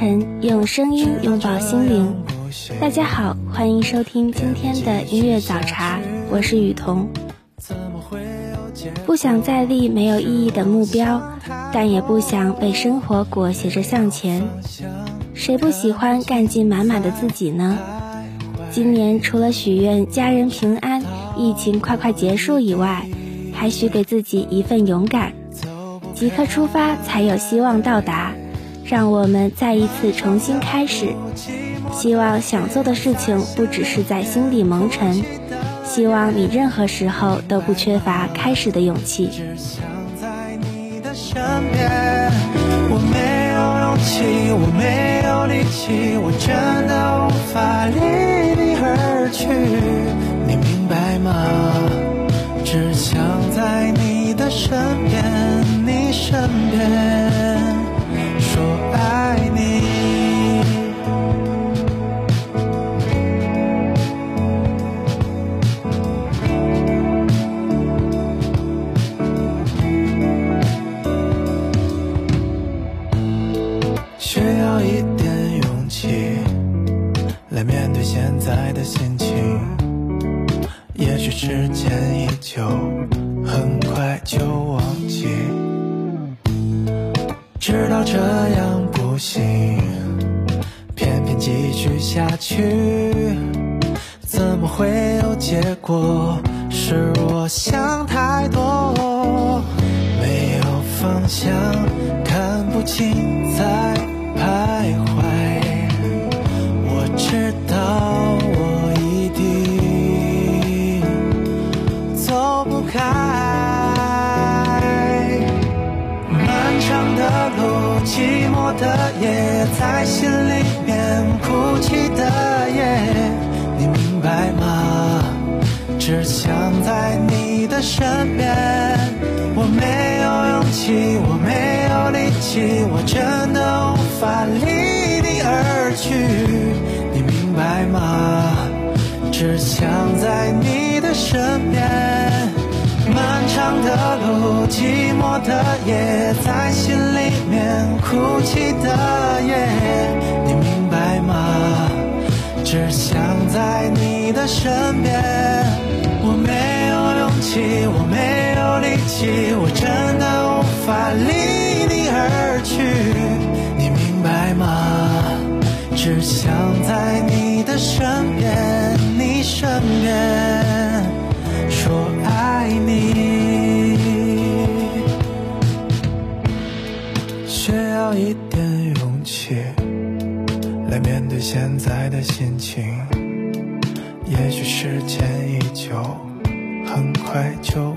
晨，用声音拥抱心灵。大家好，欢迎收听今天的音乐早茶，我是雨桐。不想再立没有意义的目标，但也不想被生活裹挟着向前。谁不喜欢干劲满满的自己呢？今年除了许愿家人平安、疫情快快结束以外，还许给自己一份勇敢。即刻出发，才有希望到达。让我们再一次重新开始。希望想做的事情不只是在心里蒙尘。希望你任何时候都不缺乏开始的勇气。我没有勇气，我没有力气，我真的无法离你而去。你明白吗？只想在你的身边，你身边。的心情。也许时间依旧，很快就忘记。知道这样不行，偏偏继续下去，怎么会有结果？是我想太多，没有方向，看不清在的夜，在心里面哭泣的夜，你明白吗？只想在你的身边。我没有勇气，我没有力气，我真的无法离你而去。你明白吗？只想在你的身边。漫长的路，寂寞的夜，在心里面哭泣的夜，你明白吗？只想在你的身边。我没有勇气，我没有力气，我真的无法离你而去，你明白吗？只想在你的身边，你身边。爱你，需要一点勇气来面对现在的心情。也许时间依旧，很快就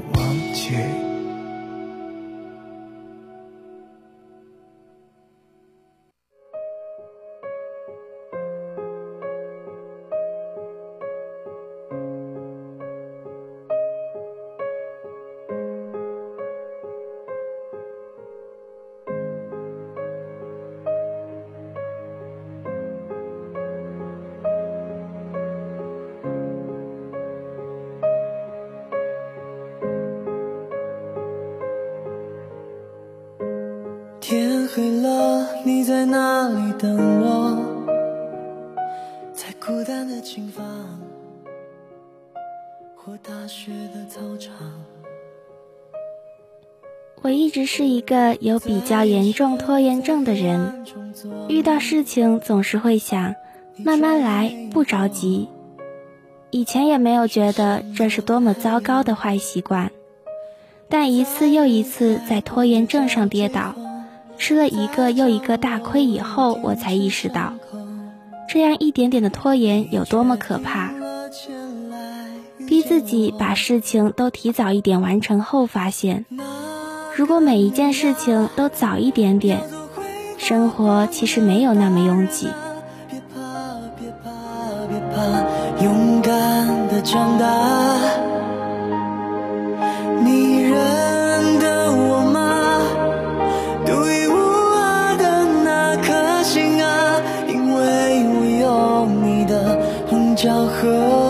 一个有比较严重拖延症的人，遇到事情总是会想慢慢来，不着急。以前也没有觉得这是多么糟糕的坏习惯，但一次又一次在拖延症上跌倒，吃了一个又一个大亏以后，我才意识到，这样一点点的拖延有多么可怕。逼自己把事情都提早一点完成后，发现，如果每一件事情都早一点点，生活其实没有那么拥挤。勇敢的长大，你认得我吗？独一无二的那颗心啊，因为我有你的棱角和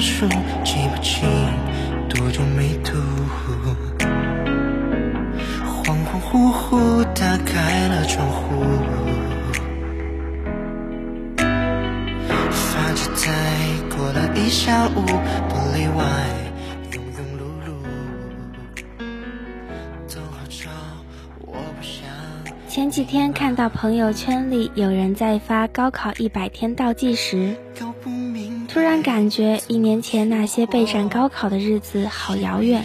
书，记不清多久没读。恍恍惚惚打开了窗户，发觉再过了一下午，玻璃外。前几天看到朋友圈里有人在发高考一百天倒计时，然感觉一年前那些备战高考的日子好遥远。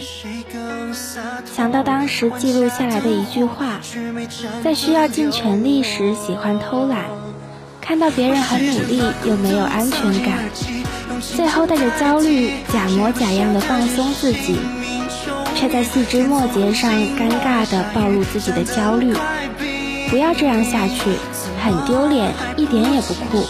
想到当时记录下来的一句话：在需要尽全力时喜欢偷懒，看到别人很努力又没有安全感，最后带着焦虑假模假样的放松自己，却在细枝末节上尴尬地暴露自己的焦虑。不要这样下去，很丢脸，一点也不酷。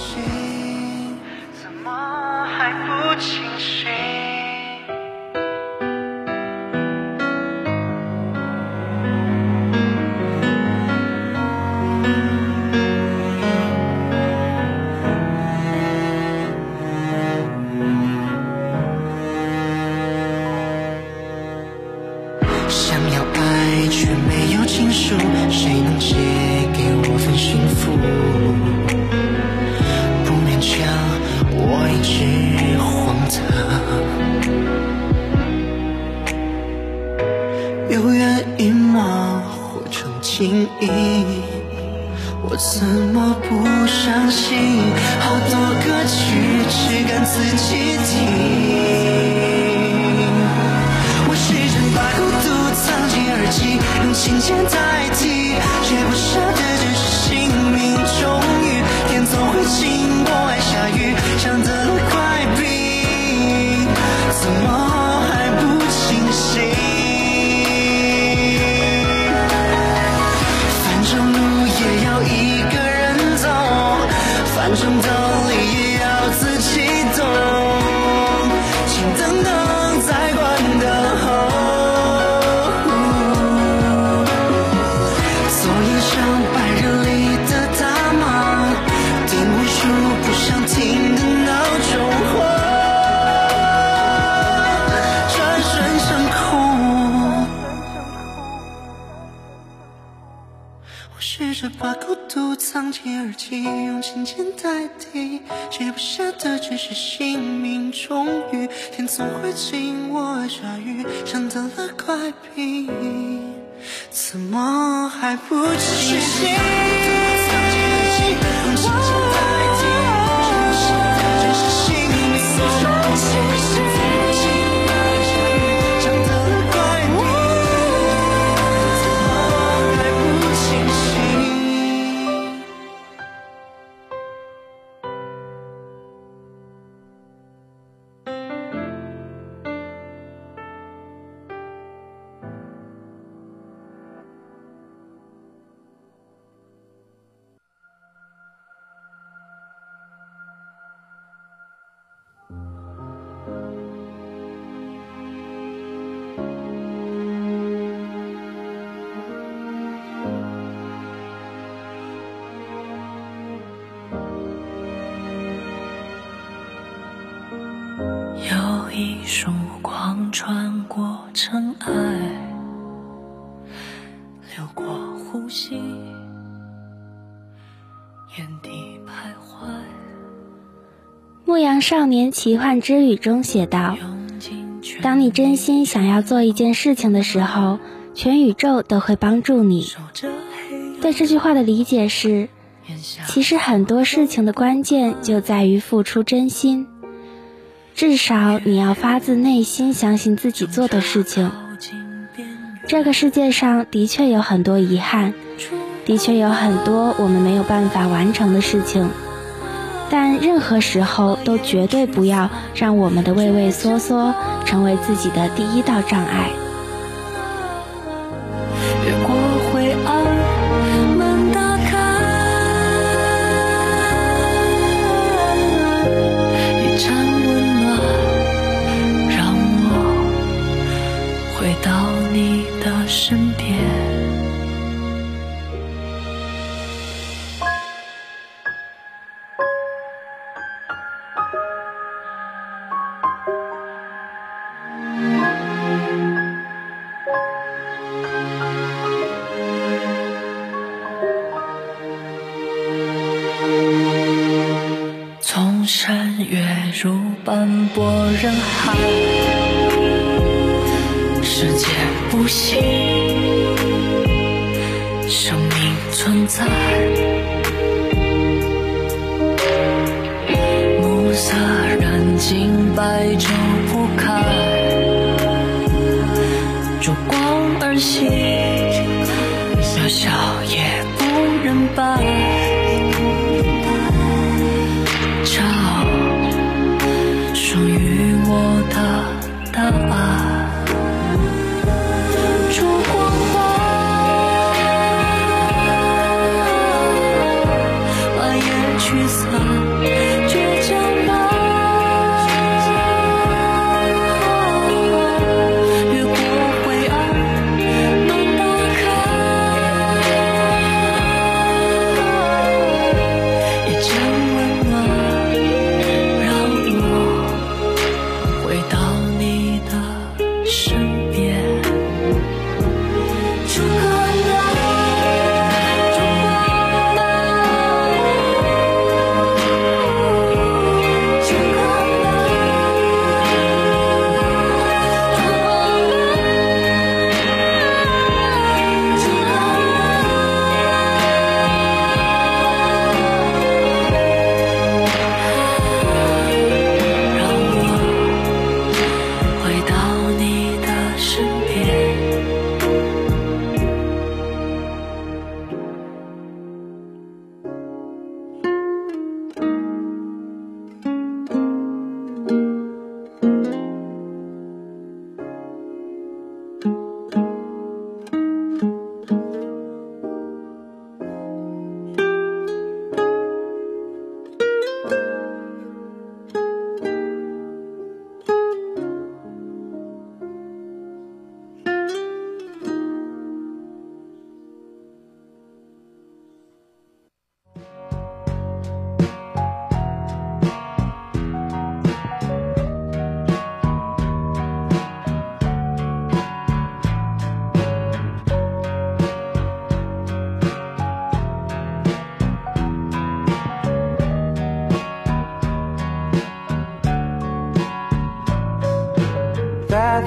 自己听。我试着把孤独藏进耳机，用琴键代藏进耳机，用琴键。代替，写不下的，只是姓名终于，天总会晴，我爱下雨，像得了怪病，怎么还不清醒？一束光穿过尘埃，流过呼吸，原地徘徊。《牧羊少年奇幻之旅》中写道：“当你真心想要做一件事情的时候，全宇宙都会帮助你。”对这句话的理解是，其实很多事情的关键就在于付出真心。至少你要发自内心相信自己做的事情。这个世界上的确有很多遗憾，的确有很多我们没有办法完成的事情，但任何时候都绝对不要让我们的畏畏缩缩成为自己的第一道障碍。敬白昼不开，烛光而行，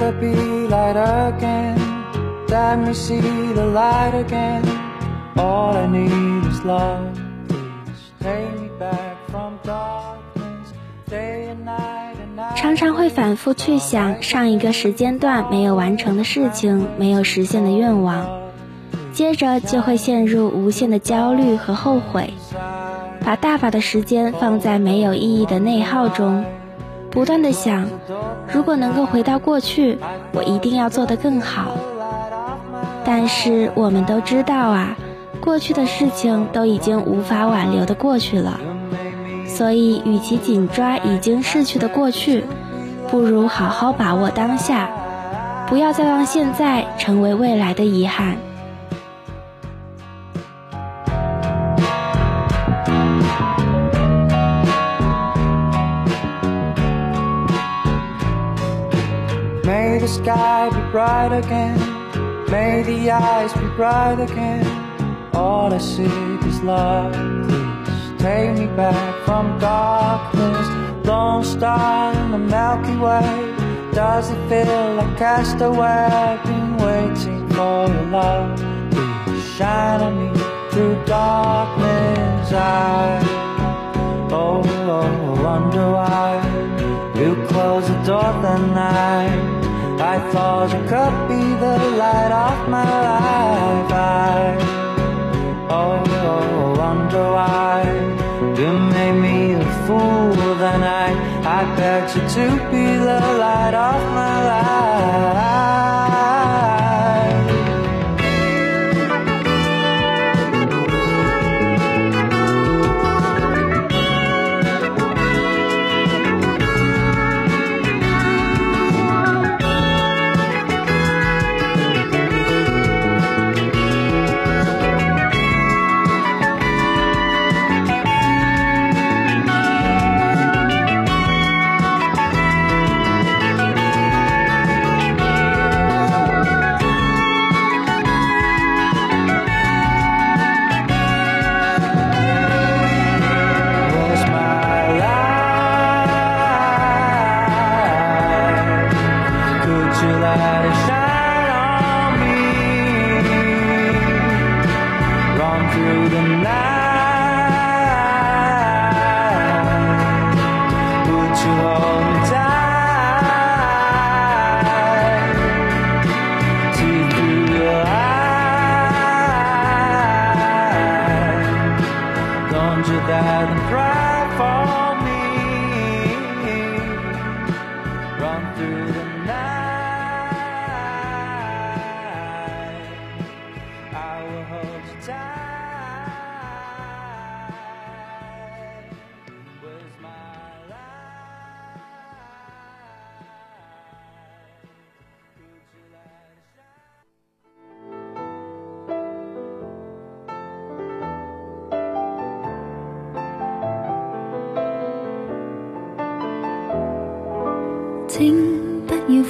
to be light again. Let me see the light again. All I need is love. Please take me back from darkness, day and night. 常常会反复去想上一个时间段没有完成的事情、没有实现的愿望，接着就会陷入无限的焦虑和后悔，把大把的时间放在没有意义的内耗中，不断的想，如果能够回到过去，我一定要做得更好。但是我们都知道啊，过去的事情都已经无法挽留的过去了。所以，与其紧抓已经逝去的过去，不如好好把握当下，不要再让现在成为未来的遗憾。Sky be bright again. May the eyes be bright again. All I see is love. Please take me back from darkness. Lone star in the Milky Way. Does it feel like castaway? I've been waiting for your love. Please shine on me through darkness. I oh, oh, oh wonder why you close the door the night. I thought you could be the light of my life. I oh, oh wonder why you made me a fool that night. I begged you to be the light of my life.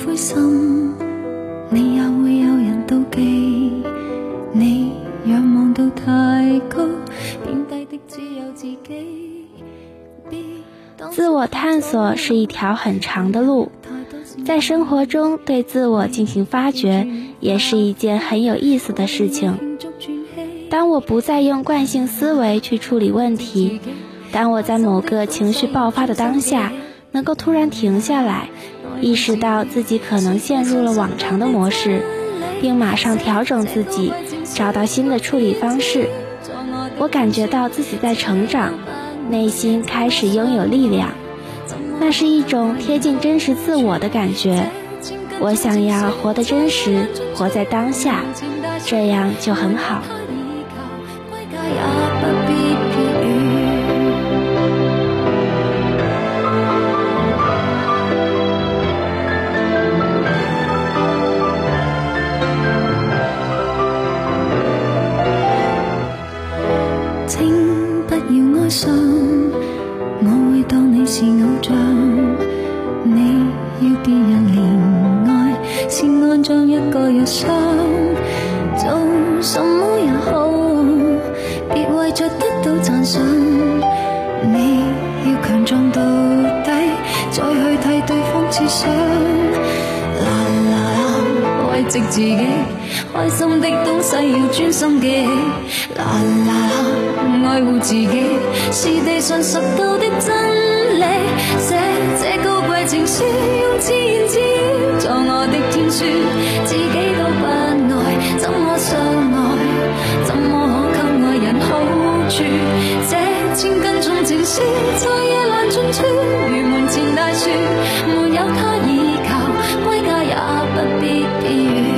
灰心，你也会有人妒忌。你仰望到太高，贬低的只有自己。自我探索是一条很长的路，在生活中对自我进行发掘，也是一件很有意思的事情。当我不再用惯性思维去处理问题，当我在某个情绪爆发的当下，能够突然停下来。意识到自己可能陷入了往常的模式，并马上调整自己，找到新的处理方式。我感觉到自己在成长，内心开始拥有力量。那是一种贴近真实自我的感觉。我想要活得真实，活在当下，这样就很好。惜自己开心的东西要专心记起，啦啦啦，爱护自己是地上拾到的真理。写这高贵情书，用自言自语作我的天书，自己都不爱，怎么相爱？怎么可给爱人好处？这千斤重情书，在夜阑尽处，如门前大树，没有他依靠，归家也一滴雨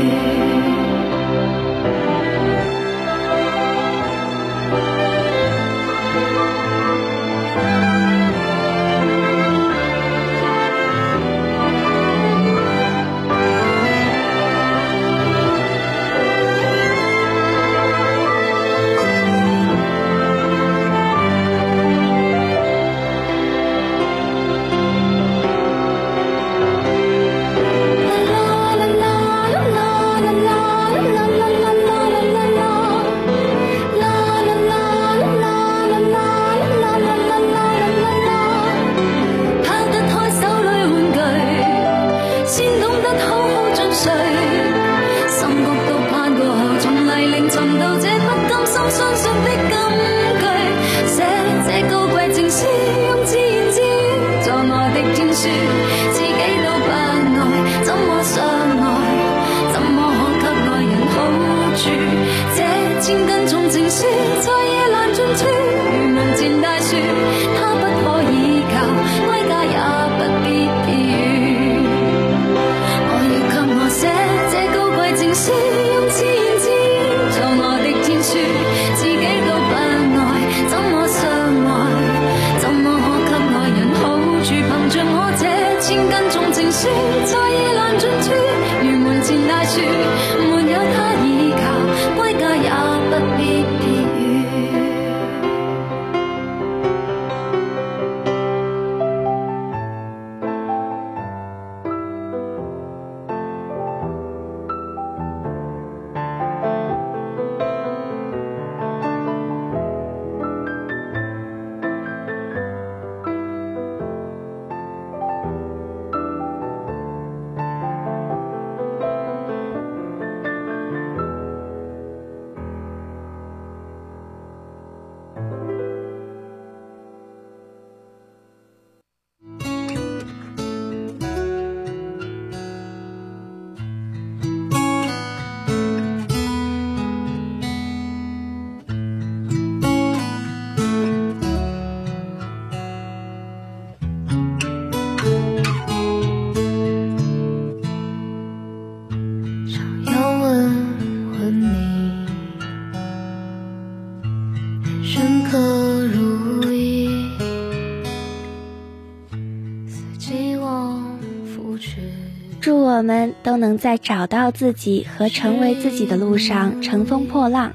都能在找到自己和成为自己的路上乘风破浪。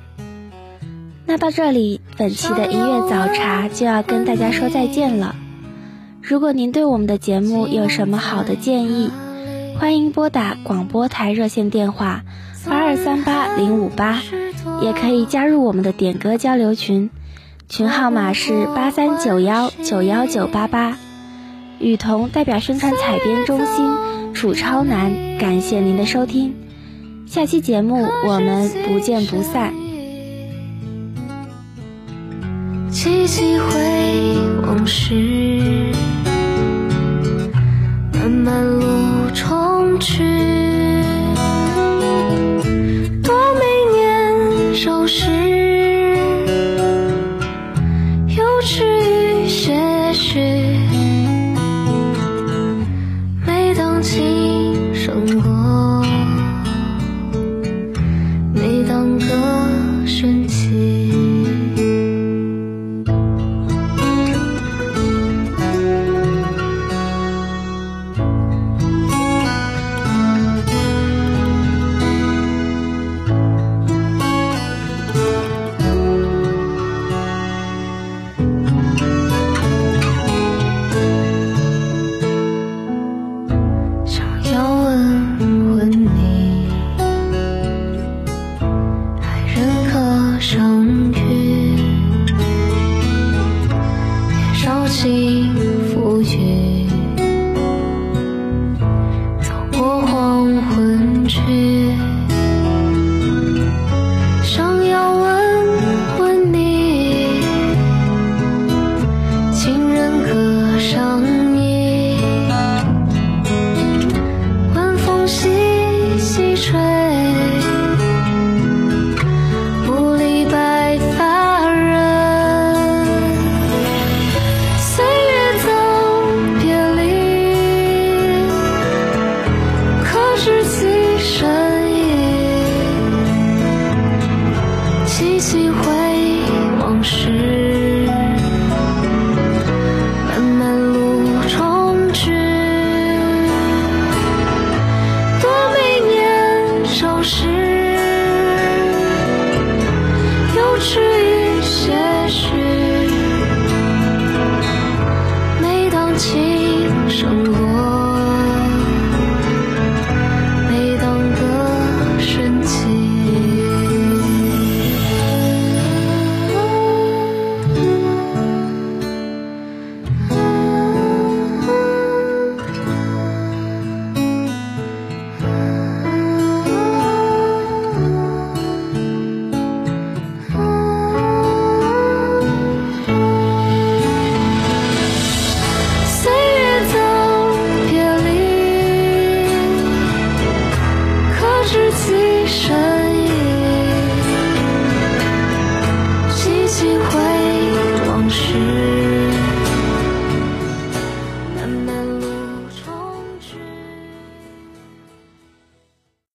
那到这里，本期的音乐早茶就要跟大家说再见了。如果您对我们的节目有什么好的建议，欢迎拨打广播台热线电话八二三八零五八，也可以加入我们的点歌交流群，群号码是八三九幺九幺九八八。雨桐代表宣传采编中心，楚超男，感谢您的收听，下期节目我们不见不散。记起回往事，漫漫路重去，幸福去。